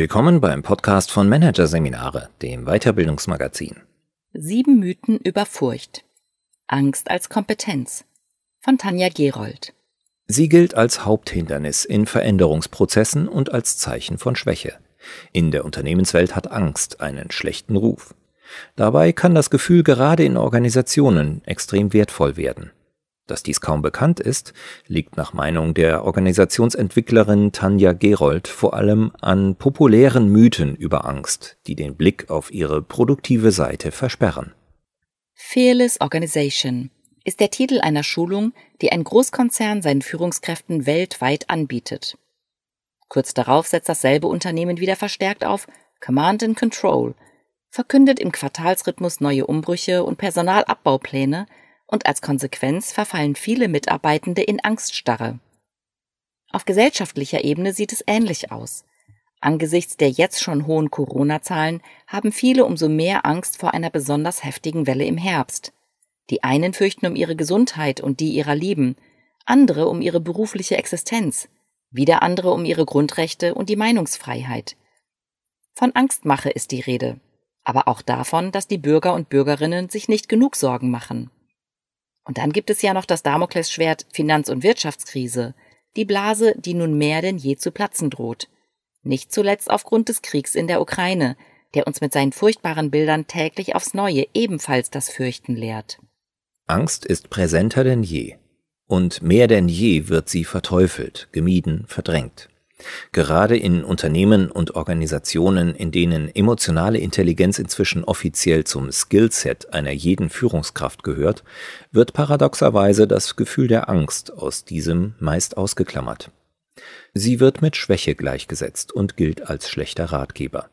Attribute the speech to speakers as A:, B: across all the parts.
A: Willkommen beim Podcast von Managerseminare, dem Weiterbildungsmagazin.
B: Sieben Mythen über Furcht. Angst als Kompetenz. Von Tanja Gerold.
A: Sie gilt als Haupthindernis in Veränderungsprozessen und als Zeichen von Schwäche. In der Unternehmenswelt hat Angst einen schlechten Ruf. Dabei kann das Gefühl gerade in Organisationen extrem wertvoll werden. Dass dies kaum bekannt ist, liegt nach Meinung der Organisationsentwicklerin Tanja Gerold vor allem an populären Mythen über Angst, die den Blick auf ihre produktive Seite versperren.
B: Fearless Organization ist der Titel einer Schulung, die ein Großkonzern seinen Führungskräften weltweit anbietet. Kurz darauf setzt dasselbe Unternehmen wieder verstärkt auf Command and Control, verkündet im Quartalsrhythmus neue Umbrüche und Personalabbaupläne und als Konsequenz verfallen viele Mitarbeitende in Angststarre. Auf gesellschaftlicher Ebene sieht es ähnlich aus. Angesichts der jetzt schon hohen Corona-Zahlen haben viele umso mehr Angst vor einer besonders heftigen Welle im Herbst. Die einen fürchten um ihre Gesundheit und die ihrer Lieben, andere um ihre berufliche Existenz, wieder andere um ihre Grundrechte und die Meinungsfreiheit. Von Angstmache ist die Rede, aber auch davon, dass die Bürger und Bürgerinnen sich nicht genug Sorgen machen. Und dann gibt es ja noch das Damoklesschwert Finanz- und Wirtschaftskrise, die Blase, die nun mehr denn je zu platzen droht. Nicht zuletzt aufgrund des Kriegs in der Ukraine, der uns mit seinen furchtbaren Bildern täglich aufs Neue ebenfalls das Fürchten lehrt.
A: Angst ist präsenter denn je. Und mehr denn je wird sie verteufelt, gemieden, verdrängt. Gerade in Unternehmen und Organisationen, in denen emotionale Intelligenz inzwischen offiziell zum Skillset einer jeden Führungskraft gehört, wird paradoxerweise das Gefühl der Angst aus diesem meist ausgeklammert. Sie wird mit Schwäche gleichgesetzt und gilt als schlechter Ratgeber.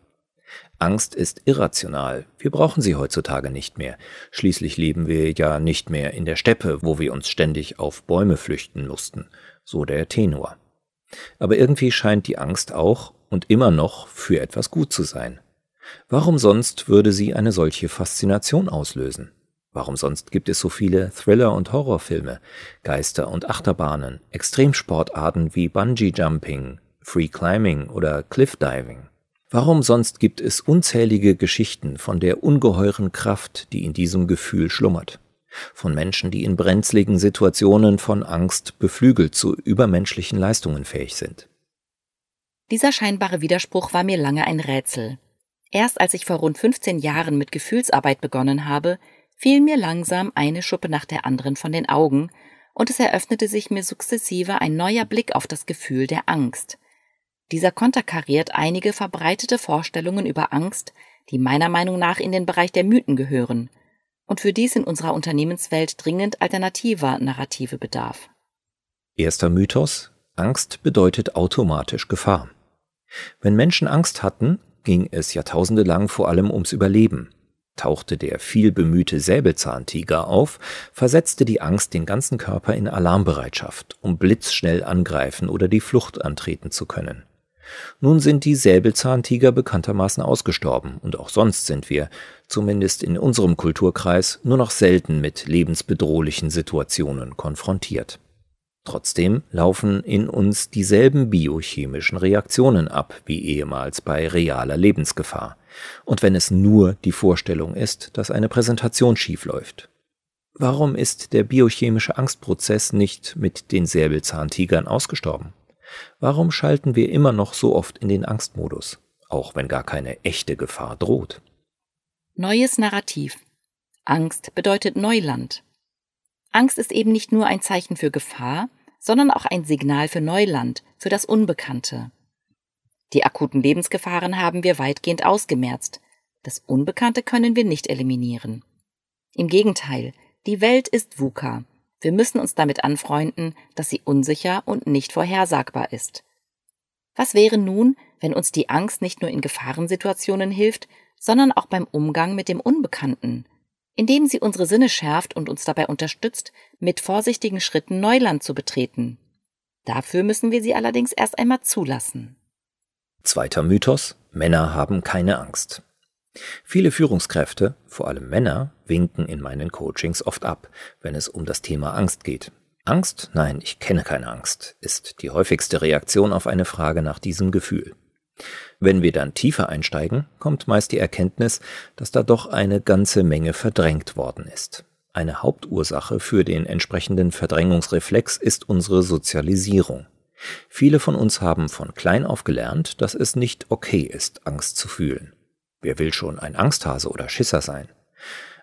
A: Angst ist irrational. Wir brauchen sie heutzutage nicht mehr. Schließlich leben wir ja nicht mehr in der Steppe, wo wir uns ständig auf Bäume flüchten mussten, so der Tenor. Aber irgendwie scheint die Angst auch und immer noch für etwas gut zu sein. Warum sonst würde sie eine solche Faszination auslösen? Warum sonst gibt es so viele Thriller- und Horrorfilme, Geister- und Achterbahnen, Extremsportarten wie Bungee Jumping, Free Climbing oder Cliff Diving? Warum sonst gibt es unzählige Geschichten von der ungeheuren Kraft, die in diesem Gefühl schlummert? Von Menschen, die in brenzligen Situationen von Angst beflügelt zu übermenschlichen Leistungen fähig sind.
B: Dieser scheinbare Widerspruch war mir lange ein Rätsel. Erst als ich vor rund 15 Jahren mit Gefühlsarbeit begonnen habe, fiel mir langsam eine Schuppe nach der anderen von den Augen, und es eröffnete sich mir sukzessive ein neuer Blick auf das Gefühl der Angst. Dieser konterkariert einige verbreitete Vorstellungen über Angst, die meiner Meinung nach in den Bereich der Mythen gehören und für dies in unserer Unternehmenswelt dringend alternativer Narrative bedarf.
A: Erster Mythos Angst bedeutet automatisch Gefahr. Wenn Menschen Angst hatten, ging es jahrtausende lang vor allem ums Überleben. Tauchte der viel bemühte Säbelzahntiger auf, versetzte die Angst den ganzen Körper in Alarmbereitschaft, um blitzschnell angreifen oder die Flucht antreten zu können. Nun sind die Säbelzahntiger bekanntermaßen ausgestorben und auch sonst sind wir, zumindest in unserem Kulturkreis, nur noch selten mit lebensbedrohlichen Situationen konfrontiert. Trotzdem laufen in uns dieselben biochemischen Reaktionen ab wie ehemals bei realer Lebensgefahr. Und wenn es nur die Vorstellung ist, dass eine Präsentation schiefläuft. Warum ist der biochemische Angstprozess nicht mit den Säbelzahntigern ausgestorben? Warum schalten wir immer noch so oft in den Angstmodus, auch wenn gar keine echte Gefahr droht?
B: Neues Narrativ. Angst bedeutet Neuland. Angst ist eben nicht nur ein Zeichen für Gefahr, sondern auch ein Signal für Neuland, für das Unbekannte. Die akuten Lebensgefahren haben wir weitgehend ausgemerzt. Das Unbekannte können wir nicht eliminieren. Im Gegenteil, die Welt ist VUCA, wir müssen uns damit anfreunden, dass sie unsicher und nicht vorhersagbar ist. Was wäre nun, wenn uns die Angst nicht nur in Gefahrensituationen hilft, sondern auch beim Umgang mit dem Unbekannten, indem sie unsere Sinne schärft und uns dabei unterstützt, mit vorsichtigen Schritten Neuland zu betreten. Dafür müssen wir sie allerdings erst einmal zulassen.
A: Zweiter Mythos Männer haben keine Angst. Viele Führungskräfte, vor allem Männer, winken in meinen Coachings oft ab, wenn es um das Thema Angst geht. Angst? Nein, ich kenne keine Angst, ist die häufigste Reaktion auf eine Frage nach diesem Gefühl. Wenn wir dann tiefer einsteigen, kommt meist die Erkenntnis, dass da doch eine ganze Menge verdrängt worden ist. Eine Hauptursache für den entsprechenden Verdrängungsreflex ist unsere Sozialisierung. Viele von uns haben von klein auf gelernt, dass es nicht okay ist, Angst zu fühlen. Wer will schon ein Angsthase oder Schisser sein?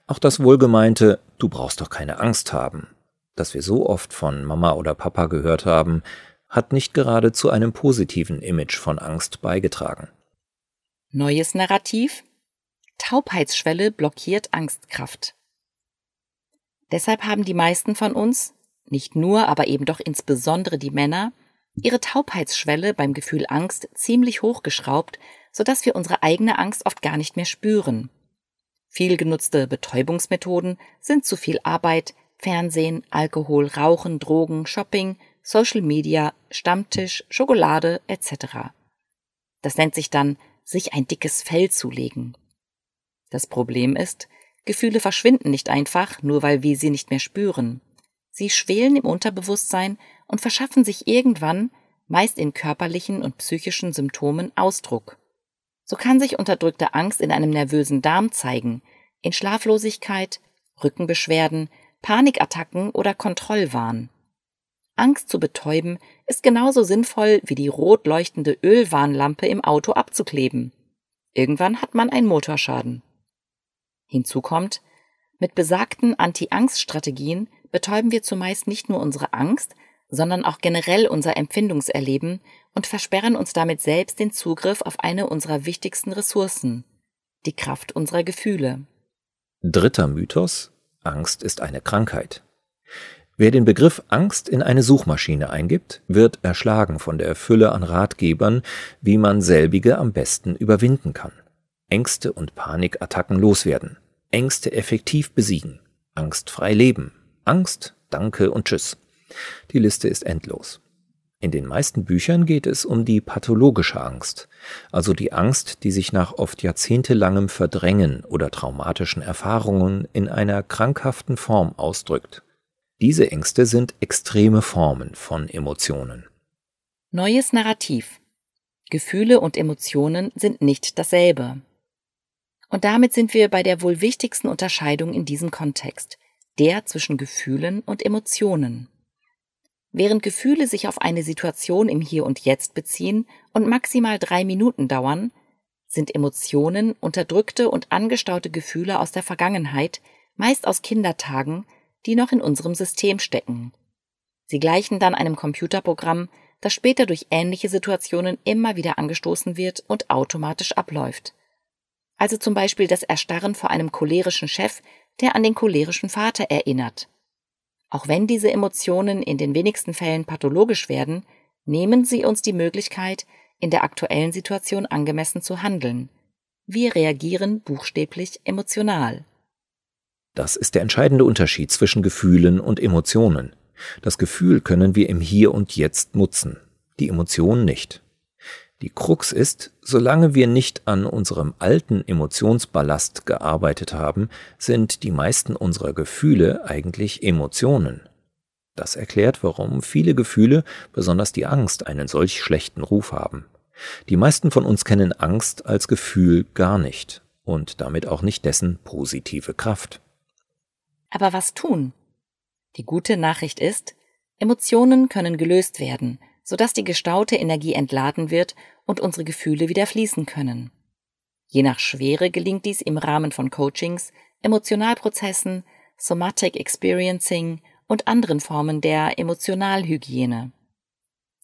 A: Auch das wohlgemeinte Du brauchst doch keine Angst haben, das wir so oft von Mama oder Papa gehört haben, hat nicht gerade zu einem positiven Image von Angst beigetragen.
B: Neues Narrativ Taubheitsschwelle blockiert Angstkraft. Deshalb haben die meisten von uns, nicht nur, aber eben doch insbesondere die Männer, ihre Taubheitsschwelle beim Gefühl Angst ziemlich hochgeschraubt, sodass wir unsere eigene Angst oft gar nicht mehr spüren. Viel genutzte Betäubungsmethoden sind zu viel Arbeit, Fernsehen, Alkohol, Rauchen, Drogen, Shopping, Social Media, Stammtisch, Schokolade etc. Das nennt sich dann sich ein dickes Fell zulegen. Das Problem ist, Gefühle verschwinden nicht einfach, nur weil wir sie nicht mehr spüren. Sie schwelen im Unterbewusstsein und verschaffen sich irgendwann, meist in körperlichen und psychischen Symptomen, Ausdruck. So kann sich unterdrückte Angst in einem nervösen Darm zeigen, in Schlaflosigkeit, Rückenbeschwerden, Panikattacken oder Kontrollwahn. Angst zu betäuben ist genauso sinnvoll wie die rot leuchtende Ölwarnlampe im Auto abzukleben. Irgendwann hat man einen Motorschaden. Hinzu kommt, mit besagten Anti-Angst-Strategien betäuben wir zumeist nicht nur unsere Angst, sondern auch generell unser Empfindungserleben und versperren uns damit selbst den Zugriff auf eine unserer wichtigsten Ressourcen, die Kraft unserer Gefühle.
A: Dritter Mythos Angst ist eine Krankheit. Wer den Begriff Angst in eine Suchmaschine eingibt, wird erschlagen von der Fülle an Ratgebern, wie man selbige am besten überwinden kann. Ängste und Panikattacken loswerden, Ängste effektiv besiegen, angstfrei leben, Angst, Danke und Tschüss. Die Liste ist endlos. In den meisten Büchern geht es um die pathologische Angst, also die Angst, die sich nach oft jahrzehntelangem Verdrängen oder traumatischen Erfahrungen in einer krankhaften Form ausdrückt. Diese Ängste sind extreme Formen von Emotionen.
B: Neues Narrativ. Gefühle und Emotionen sind nicht dasselbe. Und damit sind wir bei der wohl wichtigsten Unterscheidung in diesem Kontext, der zwischen Gefühlen und Emotionen. Während Gefühle sich auf eine Situation im Hier und Jetzt beziehen und maximal drei Minuten dauern, sind Emotionen unterdrückte und angestaute Gefühle aus der Vergangenheit, meist aus Kindertagen, die noch in unserem System stecken. Sie gleichen dann einem Computerprogramm, das später durch ähnliche Situationen immer wieder angestoßen wird und automatisch abläuft also zum Beispiel das Erstarren vor einem cholerischen Chef, der an den cholerischen Vater erinnert. Auch wenn diese Emotionen in den wenigsten Fällen pathologisch werden, nehmen sie uns die Möglichkeit, in der aktuellen Situation angemessen zu handeln. Wir reagieren buchstäblich emotional.
A: Das ist der entscheidende Unterschied zwischen Gefühlen und Emotionen. Das Gefühl können wir im Hier und Jetzt nutzen, die Emotion nicht. Die Krux ist, solange wir nicht an unserem alten Emotionsballast gearbeitet haben, sind die meisten unserer Gefühle eigentlich Emotionen. Das erklärt, warum viele Gefühle, besonders die Angst, einen solch schlechten Ruf haben. Die meisten von uns kennen Angst als Gefühl gar nicht und damit auch nicht dessen positive Kraft.
B: Aber was tun? Die gute Nachricht ist, Emotionen können gelöst werden, sodass die gestaute Energie entladen wird und unsere Gefühle wieder fließen können. Je nach Schwere gelingt dies im Rahmen von Coachings, Emotionalprozessen, Somatic Experiencing und anderen Formen der Emotionalhygiene.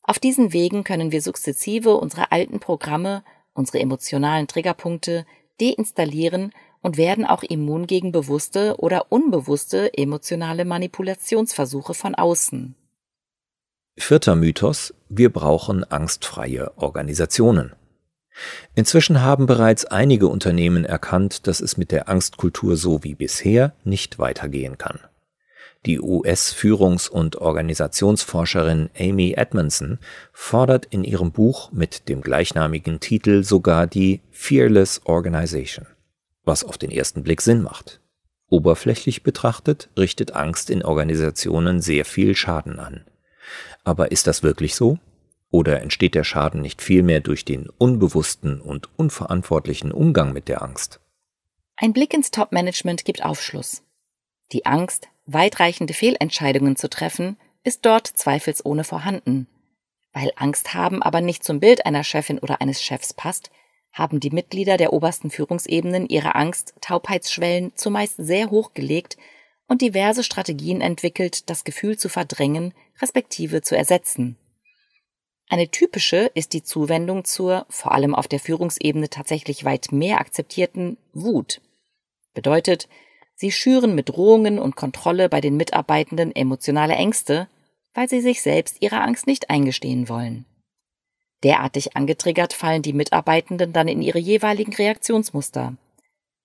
B: Auf diesen Wegen können wir sukzessive unsere alten Programme, unsere emotionalen Triggerpunkte deinstallieren und werden auch immun gegen bewusste oder unbewusste emotionale Manipulationsversuche von außen.
A: Vierter Mythos, wir brauchen angstfreie Organisationen. Inzwischen haben bereits einige Unternehmen erkannt, dass es mit der Angstkultur so wie bisher nicht weitergehen kann. Die US-Führungs- und Organisationsforscherin Amy Edmondson fordert in ihrem Buch mit dem gleichnamigen Titel sogar die Fearless Organization, was auf den ersten Blick Sinn macht. Oberflächlich betrachtet richtet Angst in Organisationen sehr viel Schaden an. Aber ist das wirklich so? Oder entsteht der Schaden nicht vielmehr durch den unbewussten und unverantwortlichen Umgang mit der Angst?
B: Ein Blick ins Top-Management gibt Aufschluss. Die Angst, weitreichende Fehlentscheidungen zu treffen, ist dort zweifelsohne vorhanden. Weil Angst haben aber nicht zum Bild einer Chefin oder eines Chefs passt, haben die Mitglieder der obersten Führungsebenen ihre Angst Taubheitsschwellen zumeist sehr hoch gelegt und diverse Strategien entwickelt, das Gefühl zu verdrängen, respektive zu ersetzen. Eine typische ist die Zuwendung zur, vor allem auf der Führungsebene tatsächlich weit mehr akzeptierten Wut. Bedeutet, sie schüren mit Drohungen und Kontrolle bei den Mitarbeitenden emotionale Ängste, weil sie sich selbst ihrer Angst nicht eingestehen wollen. Derartig angetriggert fallen die Mitarbeitenden dann in ihre jeweiligen Reaktionsmuster.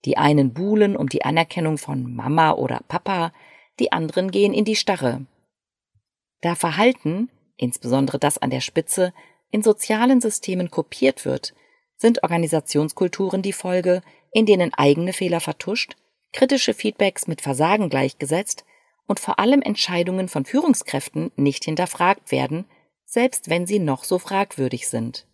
B: Die einen buhlen um die Anerkennung von Mama oder Papa, die anderen gehen in die Starre. Da Verhalten, insbesondere das an der Spitze, in sozialen Systemen kopiert wird, sind Organisationskulturen die Folge, in denen eigene Fehler vertuscht, kritische Feedbacks mit Versagen gleichgesetzt und vor allem Entscheidungen von Führungskräften nicht hinterfragt werden, selbst wenn sie noch so fragwürdig sind.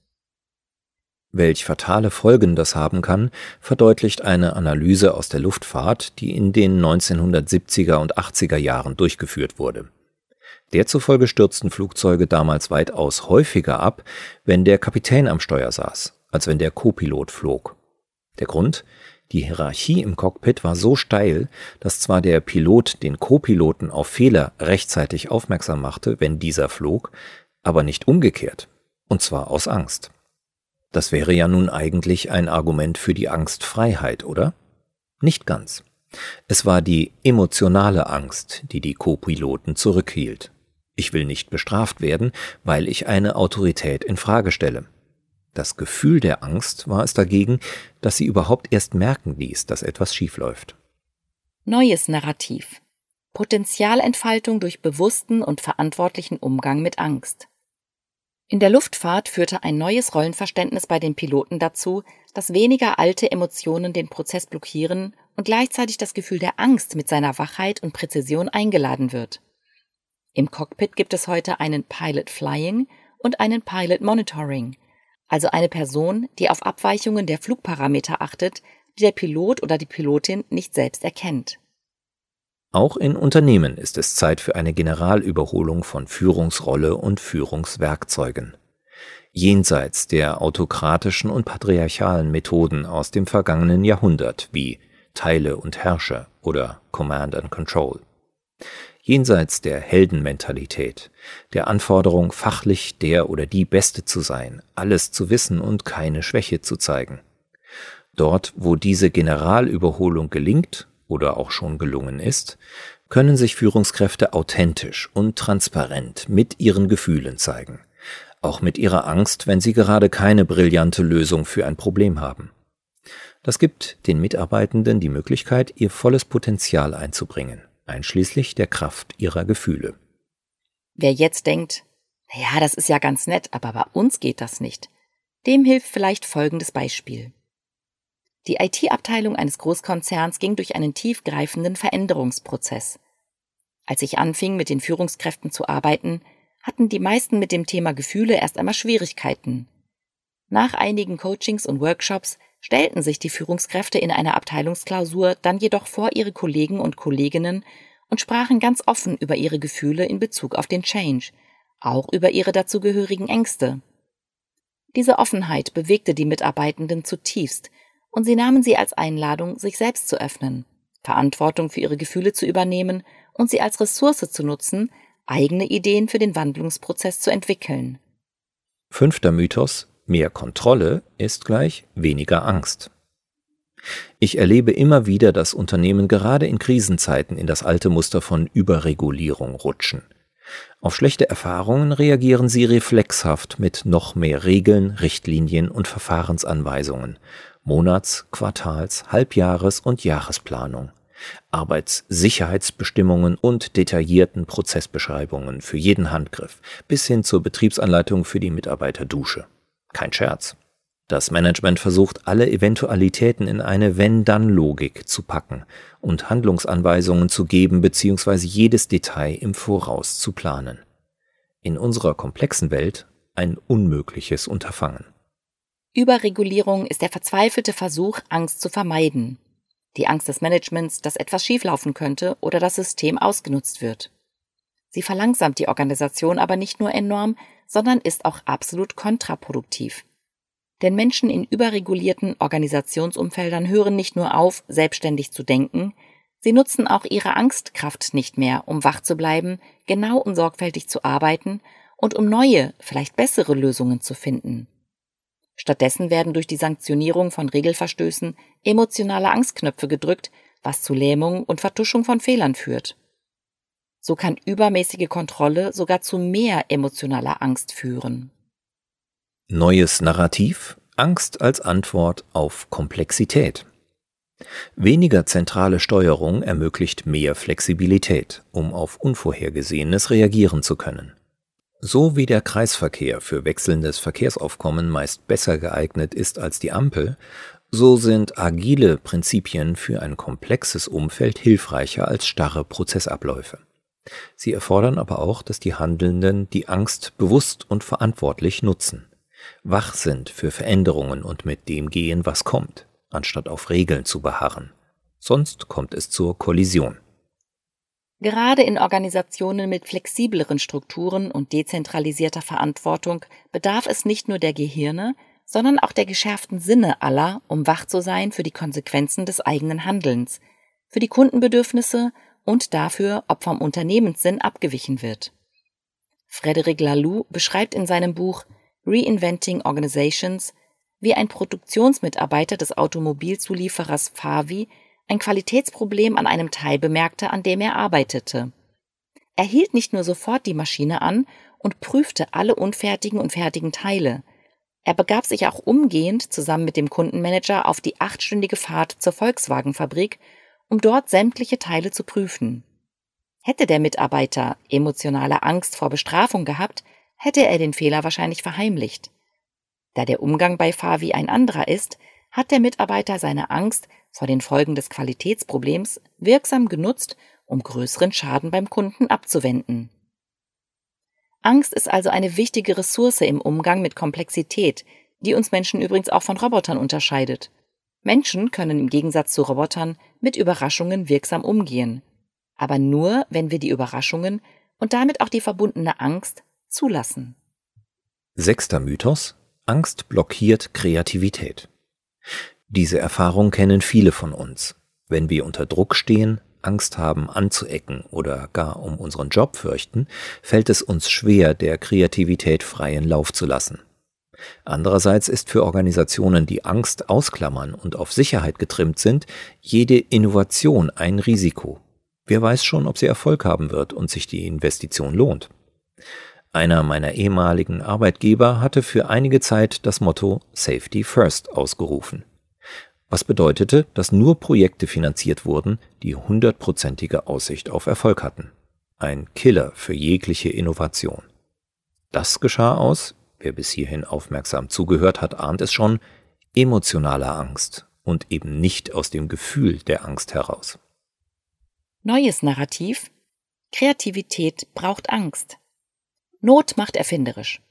A: Welch fatale Folgen das haben kann, verdeutlicht eine Analyse aus der Luftfahrt, die in den 1970er und 80er Jahren durchgeführt wurde. Derzufolge stürzten Flugzeuge damals weitaus häufiger ab, wenn der Kapitän am Steuer saß, als wenn der Copilot flog. Der Grund? Die Hierarchie im Cockpit war so steil, dass zwar der Pilot den Copiloten auf Fehler rechtzeitig aufmerksam machte, wenn dieser flog, aber nicht umgekehrt, und zwar aus Angst. Das wäre ja nun eigentlich ein Argument für die Angstfreiheit, oder? Nicht ganz. Es war die emotionale Angst, die die Co-Piloten zurückhielt. Ich will nicht bestraft werden, weil ich eine Autorität in Frage stelle. Das Gefühl der Angst war es dagegen, dass sie überhaupt erst merken ließ, dass etwas schiefläuft.
B: Neues Narrativ. Potenzialentfaltung durch bewussten und verantwortlichen Umgang mit Angst. In der Luftfahrt führte ein neues Rollenverständnis bei den Piloten dazu, dass weniger alte Emotionen den Prozess blockieren und gleichzeitig das Gefühl der Angst mit seiner Wachheit und Präzision eingeladen wird. Im Cockpit gibt es heute einen Pilot Flying und einen Pilot Monitoring, also eine Person, die auf Abweichungen der Flugparameter achtet, die der Pilot oder die Pilotin nicht selbst erkennt.
A: Auch in Unternehmen ist es Zeit für eine Generalüberholung von Führungsrolle und Führungswerkzeugen. Jenseits der autokratischen und patriarchalen Methoden aus dem vergangenen Jahrhundert wie Teile und Herrsche oder Command and Control. Jenseits der Heldenmentalität, der Anforderung, fachlich der oder die Beste zu sein, alles zu wissen und keine Schwäche zu zeigen. Dort, wo diese Generalüberholung gelingt, oder auch schon gelungen ist, können sich Führungskräfte authentisch und transparent mit ihren Gefühlen zeigen, auch mit ihrer Angst, wenn sie gerade keine brillante Lösung für ein Problem haben. Das gibt den Mitarbeitenden die Möglichkeit, ihr volles Potenzial einzubringen, einschließlich der Kraft ihrer Gefühle.
B: Wer jetzt denkt, ja, das ist ja ganz nett, aber bei uns geht das nicht, dem hilft vielleicht folgendes Beispiel. Die IT-Abteilung eines Großkonzerns ging durch einen tiefgreifenden Veränderungsprozess. Als ich anfing, mit den Führungskräften zu arbeiten, hatten die meisten mit dem Thema Gefühle erst einmal Schwierigkeiten. Nach einigen Coachings und Workshops stellten sich die Führungskräfte in einer Abteilungsklausur dann jedoch vor ihre Kollegen und Kolleginnen und sprachen ganz offen über ihre Gefühle in Bezug auf den Change, auch über ihre dazugehörigen Ängste. Diese Offenheit bewegte die Mitarbeitenden zutiefst und sie nahmen sie als Einladung, sich selbst zu öffnen, Verantwortung für ihre Gefühle zu übernehmen und sie als Ressource zu nutzen, eigene Ideen für den Wandlungsprozess zu entwickeln.
A: Fünfter Mythos Mehr Kontrolle ist gleich weniger Angst. Ich erlebe immer wieder, dass Unternehmen gerade in Krisenzeiten in das alte Muster von Überregulierung rutschen. Auf schlechte Erfahrungen reagieren sie reflexhaft mit noch mehr Regeln, Richtlinien und Verfahrensanweisungen Monats-, Quartals-, Halbjahres- und Jahresplanung, Arbeitssicherheitsbestimmungen und detaillierten Prozessbeschreibungen für jeden Handgriff bis hin zur Betriebsanleitung für die Mitarbeiterdusche. Kein Scherz. Das Management versucht, alle Eventualitäten in eine Wenn-Dann-Logik zu packen und Handlungsanweisungen zu geben bzw. jedes Detail im Voraus zu planen. In unserer komplexen Welt ein unmögliches Unterfangen.
B: Überregulierung ist der verzweifelte Versuch, Angst zu vermeiden. Die Angst des Managements, dass etwas schieflaufen könnte oder das System ausgenutzt wird. Sie verlangsamt die Organisation aber nicht nur enorm, sondern ist auch absolut kontraproduktiv. Denn Menschen in überregulierten Organisationsumfeldern hören nicht nur auf, selbstständig zu denken, sie nutzen auch ihre Angstkraft nicht mehr, um wach zu bleiben, genau und sorgfältig zu arbeiten und um neue, vielleicht bessere Lösungen zu finden. Stattdessen werden durch die Sanktionierung von Regelverstößen emotionale Angstknöpfe gedrückt, was zu Lähmung und Vertuschung von Fehlern führt. So kann übermäßige Kontrolle sogar zu mehr emotionaler Angst führen.
A: Neues Narrativ Angst als Antwort auf Komplexität. Weniger zentrale Steuerung ermöglicht mehr Flexibilität, um auf Unvorhergesehenes reagieren zu können. So wie der Kreisverkehr für wechselndes Verkehrsaufkommen meist besser geeignet ist als die Ampel, so sind agile Prinzipien für ein komplexes Umfeld hilfreicher als starre Prozessabläufe. Sie erfordern aber auch, dass die Handelnden die Angst bewusst und verantwortlich nutzen, wach sind für Veränderungen und mit dem gehen, was kommt, anstatt auf Regeln zu beharren. Sonst kommt es zur Kollision.
B: Gerade in Organisationen mit flexibleren Strukturen und dezentralisierter Verantwortung bedarf es nicht nur der Gehirne, sondern auch der geschärften Sinne aller, um wach zu sein für die Konsequenzen des eigenen Handelns, für die Kundenbedürfnisse und dafür, ob vom Unternehmenssinn abgewichen wird. Frederic Laloux beschreibt in seinem Buch Reinventing Organizations, wie ein Produktionsmitarbeiter des Automobilzulieferers Favi ein Qualitätsproblem an einem Teil bemerkte, an dem er arbeitete. Er hielt nicht nur sofort die Maschine an und prüfte alle unfertigen und fertigen Teile. Er begab sich auch umgehend zusammen mit dem Kundenmanager auf die achtstündige Fahrt zur Volkswagenfabrik um dort sämtliche Teile zu prüfen. Hätte der Mitarbeiter emotionale Angst vor Bestrafung gehabt, hätte er den Fehler wahrscheinlich verheimlicht. Da der Umgang bei Favi ein anderer ist, hat der Mitarbeiter seine Angst vor den Folgen des Qualitätsproblems wirksam genutzt, um größeren Schaden beim Kunden abzuwenden. Angst ist also eine wichtige Ressource im Umgang mit Komplexität, die uns Menschen übrigens auch von Robotern unterscheidet. Menschen können im Gegensatz zu Robotern mit Überraschungen wirksam umgehen, aber nur, wenn wir die Überraschungen und damit auch die verbundene Angst zulassen.
A: Sechster Mythos Angst blockiert Kreativität. Diese Erfahrung kennen viele von uns. Wenn wir unter Druck stehen, Angst haben anzuecken oder gar um unseren Job fürchten, fällt es uns schwer, der Kreativität freien Lauf zu lassen. Andererseits ist für Organisationen, die Angst ausklammern und auf Sicherheit getrimmt sind, jede Innovation ein Risiko. Wer weiß schon, ob sie Erfolg haben wird und sich die Investition lohnt. Einer meiner ehemaligen Arbeitgeber hatte für einige Zeit das Motto Safety First ausgerufen. Was bedeutete, dass nur Projekte finanziert wurden, die hundertprozentige Aussicht auf Erfolg hatten. Ein Killer für jegliche Innovation. Das geschah aus, wer bis hierhin aufmerksam zugehört hat, ahnt es schon, emotionaler Angst und eben nicht aus dem Gefühl der Angst heraus.
B: Neues Narrativ Kreativität braucht Angst. Not macht erfinderisch.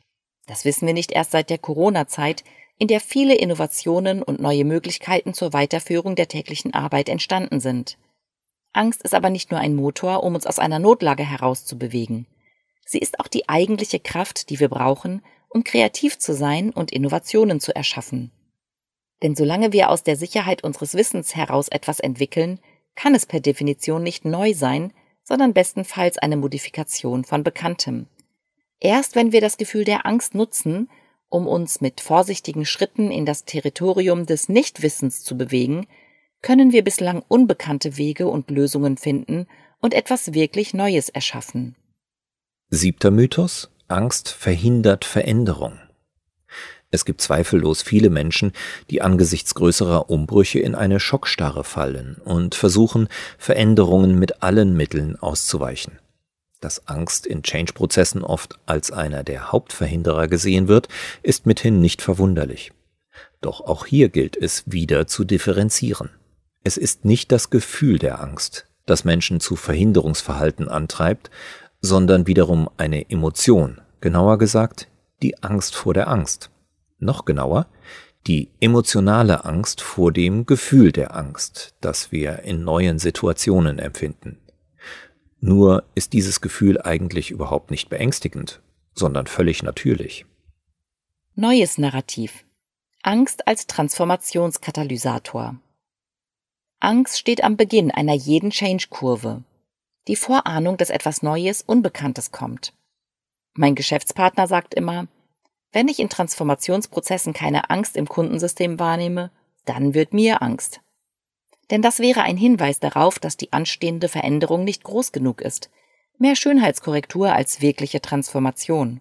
B: Das wissen wir nicht erst seit der Corona-Zeit, in der viele Innovationen und neue Möglichkeiten zur Weiterführung der täglichen Arbeit entstanden sind. Angst ist aber nicht nur ein Motor, um uns aus einer Notlage herauszubewegen. Sie ist auch die eigentliche Kraft, die wir brauchen, um kreativ zu sein und Innovationen zu erschaffen. Denn solange wir aus der Sicherheit unseres Wissens heraus etwas entwickeln, kann es per Definition nicht neu sein, sondern bestenfalls eine Modifikation von Bekanntem. Erst wenn wir das Gefühl der Angst nutzen, um uns mit vorsichtigen Schritten in das Territorium des Nichtwissens zu bewegen, können wir bislang unbekannte Wege und Lösungen finden und etwas wirklich Neues erschaffen.
A: Siebter Mythos Angst verhindert Veränderung. Es gibt zweifellos viele Menschen, die angesichts größerer Umbrüche in eine Schockstarre fallen und versuchen, Veränderungen mit allen Mitteln auszuweichen. Dass Angst in Change-Prozessen oft als einer der Hauptverhinderer gesehen wird, ist mithin nicht verwunderlich. Doch auch hier gilt es wieder zu differenzieren. Es ist nicht das Gefühl der Angst, das Menschen zu Verhinderungsverhalten antreibt, sondern wiederum eine Emotion, genauer gesagt die Angst vor der Angst. Noch genauer, die emotionale Angst vor dem Gefühl der Angst, das wir in neuen Situationen empfinden. Nur ist dieses Gefühl eigentlich überhaupt nicht beängstigend, sondern völlig natürlich.
B: Neues Narrativ. Angst als Transformationskatalysator. Angst steht am Beginn einer jeden Change-Kurve. Die Vorahnung, dass etwas Neues, Unbekanntes kommt. Mein Geschäftspartner sagt immer, wenn ich in Transformationsprozessen keine Angst im Kundensystem wahrnehme, dann wird mir Angst. Denn das wäre ein Hinweis darauf, dass die anstehende Veränderung nicht groß genug ist. Mehr Schönheitskorrektur als wirkliche Transformation.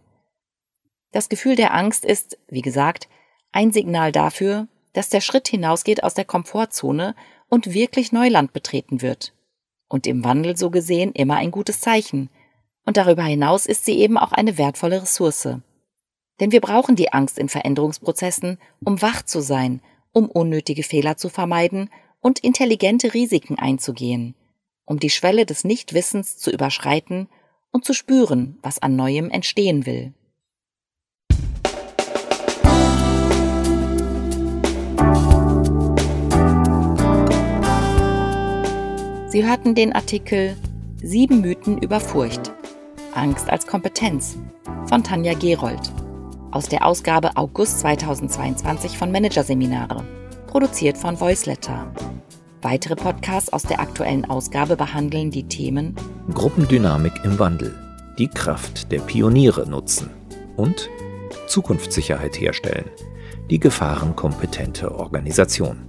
B: Das Gefühl der Angst ist, wie gesagt, ein Signal dafür, dass der Schritt hinausgeht aus der Komfortzone und wirklich Neuland betreten wird. Und im Wandel so gesehen immer ein gutes Zeichen. Und darüber hinaus ist sie eben auch eine wertvolle Ressource. Denn wir brauchen die Angst in Veränderungsprozessen, um wach zu sein, um unnötige Fehler zu vermeiden und intelligente Risiken einzugehen, um die Schwelle des Nichtwissens zu überschreiten und zu spüren, was an Neuem entstehen will. Sie hörten den Artikel Sieben Mythen über Furcht. Angst als Kompetenz von Tanja Gerold aus der Ausgabe August 2022 von Managerseminare, produziert von Voiceletter. Weitere Podcasts aus der aktuellen Ausgabe behandeln die Themen
A: Gruppendynamik im Wandel, die Kraft der Pioniere nutzen und Zukunftssicherheit herstellen, die gefahrenkompetente Organisation.